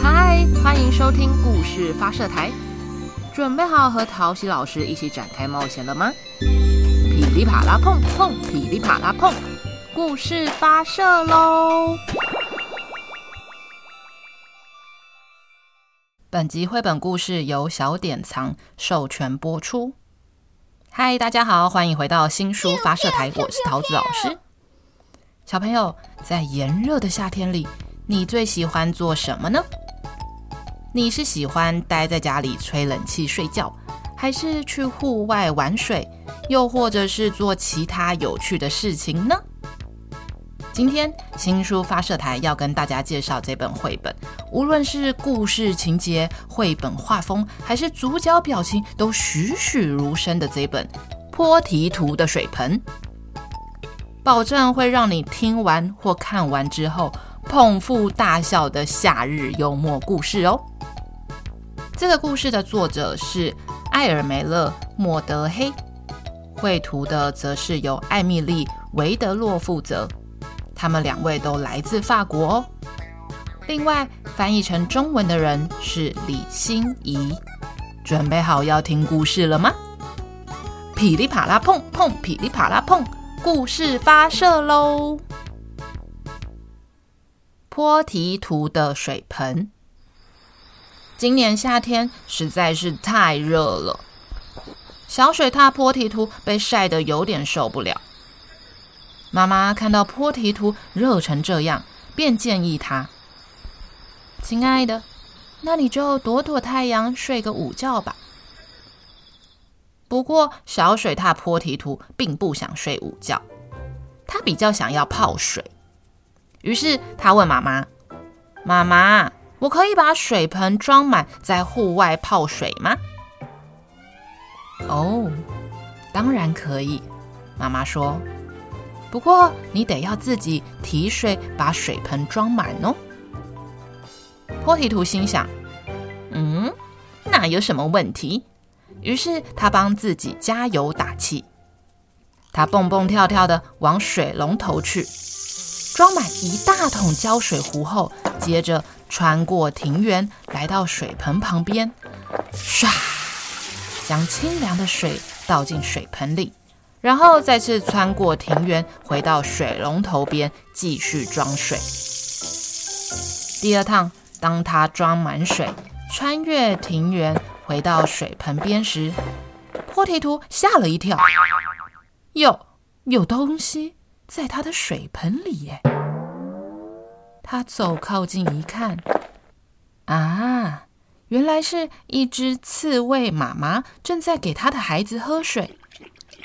嗨，欢迎收听故事发射台，准备好和陶喜老师一起展开冒险了吗？噼里啪啦碰碰，噼里啪啦碰，故事发射喽！本集绘本故事由小典藏授权播出。嗨，大家好，欢迎回到新书发射台，我是桃子老师。小朋友，在炎热的夏天里，你最喜欢做什么呢？你是喜欢待在家里吹冷气睡觉，还是去户外玩水，又或者是做其他有趣的事情呢？今天新书发射台要跟大家介绍这本绘本，无论是故事情节、绘本画风，还是主角表情，都栩栩如生的这本《波提图的水盆》，保证会让你听完或看完之后捧腹大笑的夏日幽默故事哦。这个故事的作者是艾尔梅勒·莫德黑，绘图的则是由艾米莉·维德洛负责。他们两位都来自法国哦。另外，翻译成中文的人是李欣怡。准备好要听故事了吗？噼里啪啦碰碰，噼里啪啦碰，故事发射喽！坡提图的水盆。今年夏天实在是太热了，小水獭坡提图被晒得有点受不了。妈妈看到坡提图热成这样，便建议他：“亲爱的，那你就躲躲太阳，睡个午觉吧。”不过，小水獭坡提图并不想睡午觉，他比较想要泡水。于是他问妈妈：“妈妈。”我可以把水盆装满，在户外泡水吗？哦，当然可以。妈妈说：“不过你得要自己提水，把水盆装满哦。”波提图心想：“嗯，那有什么问题？”于是他帮自己加油打气。他蹦蹦跳跳的往水龙头去，装满一大桶胶水壶后，接着。穿过庭园，来到水盆旁边，唰，将清凉的水倒进水盆里，然后再次穿过庭园，回到水龙头边继续装水。第二趟，当他装满水，穿越庭园，回到水盆边时，波提图吓了一跳，有有东西在他的水盆里耶！他走靠近一看，啊，原来是一只刺猬妈妈正在给她的孩子喝水，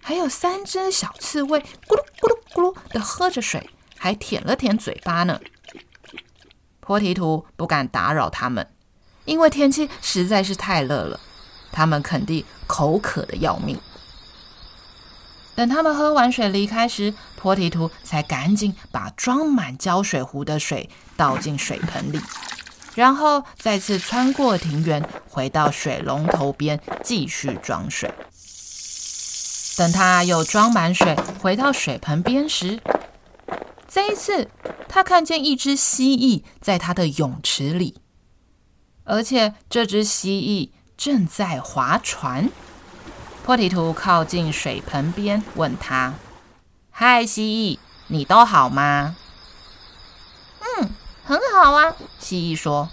还有三只小刺猬咕噜咕噜咕噜的喝着水，还舔了舔嘴巴呢。波提图不敢打扰他们，因为天气实在是太热了，他们肯定口渴的要命。等他们喝完水离开时，波提图才赶紧把装满胶水壶的水倒进水盆里，然后再次穿过庭园，回到水龙头边继续装水。等他又装满水回到水盆边时，这一次他看见一只蜥蜴在他的泳池里，而且这只蜥蜴正在划船。波提图靠近水盆边，问他：“嗨，蜥蜴，你都好吗？”“嗯，很好啊。”蜥蜴说，“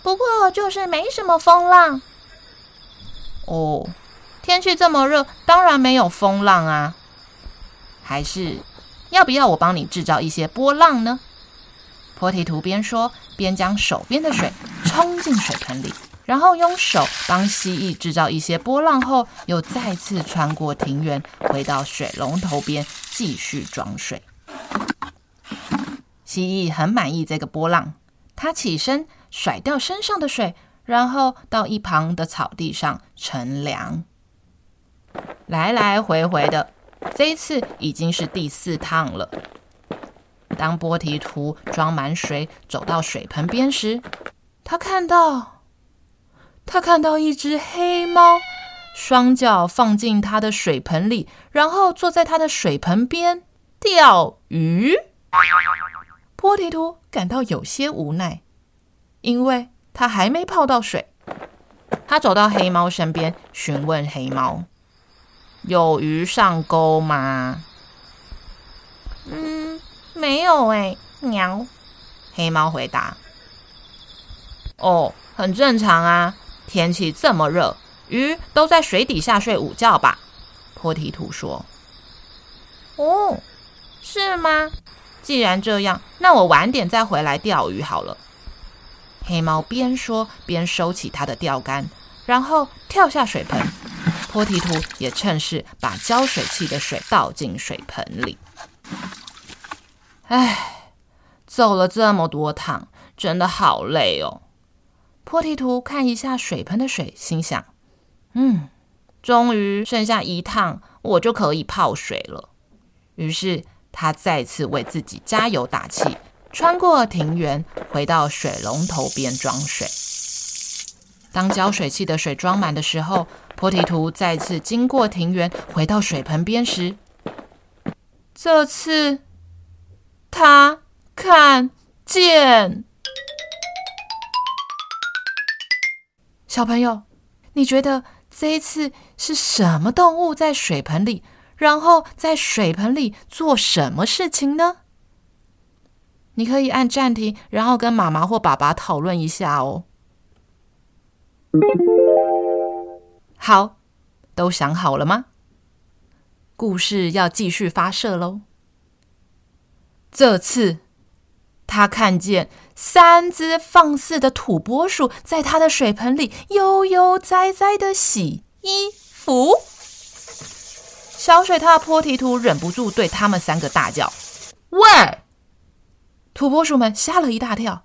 不过就是没什么风浪。”“哦，天气这么热，当然没有风浪啊。还是要不要我帮你制造一些波浪呢？”波提图边说边将手边的水冲进水盆里。然后用手帮蜥蜴制造一些波浪后，又再次穿过庭园，回到水龙头边继续装水。蜥蜴很满意这个波浪，它起身甩掉身上的水，然后到一旁的草地上乘凉。来来回回的，这一次已经是第四趟了。当波提图装满水走到水盆边时，他看到。他看到一只黑猫，双脚放进他的水盆里，然后坐在他的水盆边钓鱼。波提图感到有些无奈，因为他还没泡到水。他走到黑猫身边，询问黑猫：“有鱼上钩吗？”“嗯，没有哎。”喵。黑猫回答：“哦，很正常啊，天气这么热，鱼都在水底下睡午觉吧？”坡提图说：“哦，是吗？既然这样，那我晚点再回来钓鱼好了。”黑猫边说边收起它的钓竿，然后跳下水盆。坡提图也趁势把浇水器的水倒进水盆里。唉，走了这么多趟，真的好累哦。坡提图看一下水盆的水，心想：“嗯。”终于剩下一趟，我就可以泡水了。于是他再次为自己加油打气，穿过庭园，回到水龙头边装水。当浇水器的水装满的时候，坡提图再次经过庭园，回到水盆边时，这次他看见小朋友，你觉得？这一次是什么动物在水盆里？然后在水盆里做什么事情呢？你可以按暂停，然后跟妈妈或爸爸讨论一下哦。好，都想好了吗？故事要继续发射喽。这次。他看见三只放肆的土拨鼠在他的水盆里悠悠哉哉的洗衣服。小水獭波提图忍不住对他们三个大叫：“喂！”土拨鼠们吓了一大跳。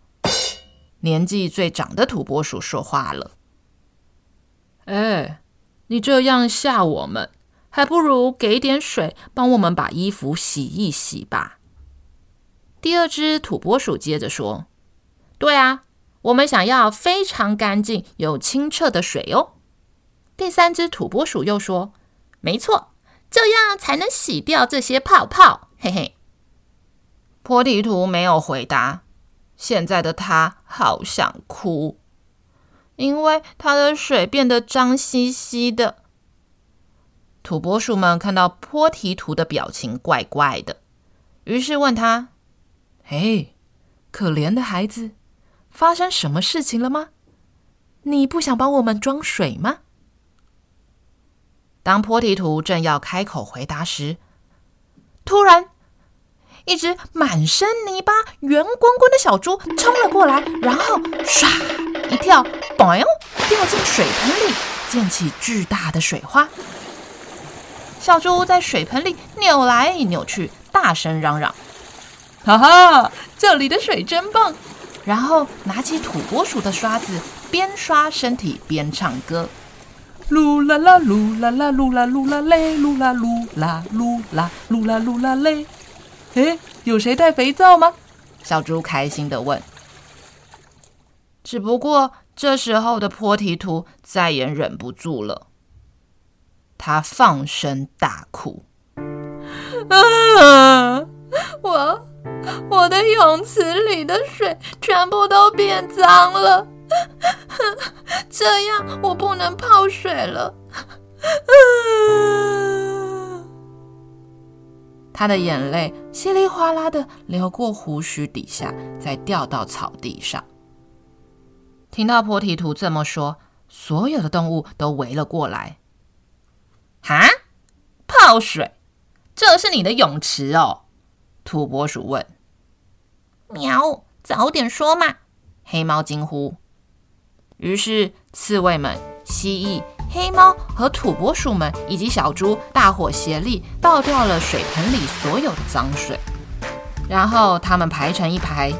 年纪最长的土拨鼠说话了：“哎，你这样吓我们，还不如给点水，帮我们把衣服洗一洗吧。”第二只土拨鼠接着说：“对啊，我们想要非常干净又清澈的水哦。”第三只土拨鼠又说：“没错，这样才能洗掉这些泡泡。”嘿嘿。波提图没有回答。现在的他好想哭，因为他的水变得脏兮兮的。土拨鼠们看到波提图的表情怪怪的，于是问他。嘿，可怜的孩子，发生什么事情了吗？你不想帮我们装水吗？当坡提图正要开口回答时，突然，一只满身泥巴、圆滚滚的小猪冲了过来，然后唰一跳，嘣，掉进水盆里，溅起巨大的水花。小猪在水盆里扭来扭去，大声嚷嚷。哈哈，这里的水真棒！然后拿起土拨鼠的刷子，边刷身体边唱歌：噜啦啦噜啦啦噜啦噜啦嘞，噜啦噜啦噜啦噜啦噜啦嘞。诶，有谁带肥皂吗？小猪开心地问。只不过这时候的坡提图再也忍不住了，他放声大哭。啊，我。我的泳池里的水全部都变脏了，这样我不能泡水了。他的眼泪稀里哗啦的流过胡须底下，再掉到草地上。听到波提图这么说，所有的动物都围了过来。哈？泡水？这是你的泳池哦？土拨鼠问。喵！早点说嘛！黑猫惊呼。于是，刺猬们、蜥蜴、黑猫和土拨鼠们以及小猪大伙协力倒掉了水盆里所有的脏水，然后他们排成一排，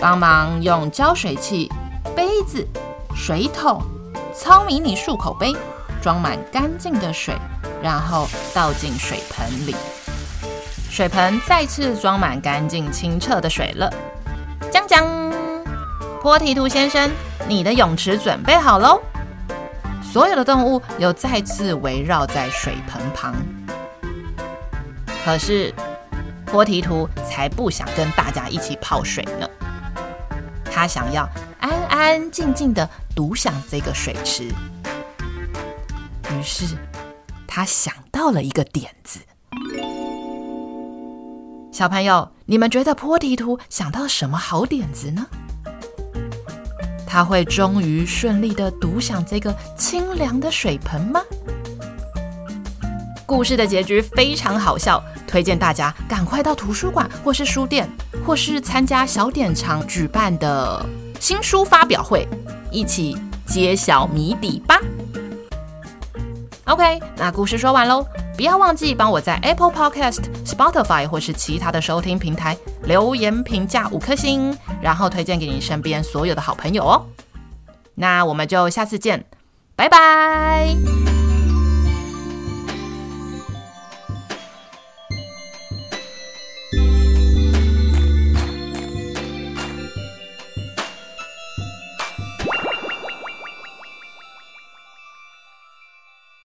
帮忙用浇水器、杯子、水桶、糙迷你漱口杯装满干净的水，然后倒进水盆里。水盆再次装满干净清澈的水了。将将，波提图先生，你的泳池准备好喽！所有的动物又再次围绕在水盆旁。可是，波提图才不想跟大家一起泡水呢。他想要安安静静的独享这个水池。于是，他想到了一个点子。小朋友，你们觉得坡提图想到什么好点子呢？他会终于顺利的独享这个清凉的水盆吗？故事的结局非常好笑，推荐大家赶快到图书馆或是书店，或是参加小典藏举办的新书发表会，一起揭晓谜底吧。OK，那故事说完喽，不要忘记帮我在 Apple Podcast、Spotify 或是其他的收听平台留言评价五颗星，然后推荐给你身边所有的好朋友哦。那我们就下次见，拜拜。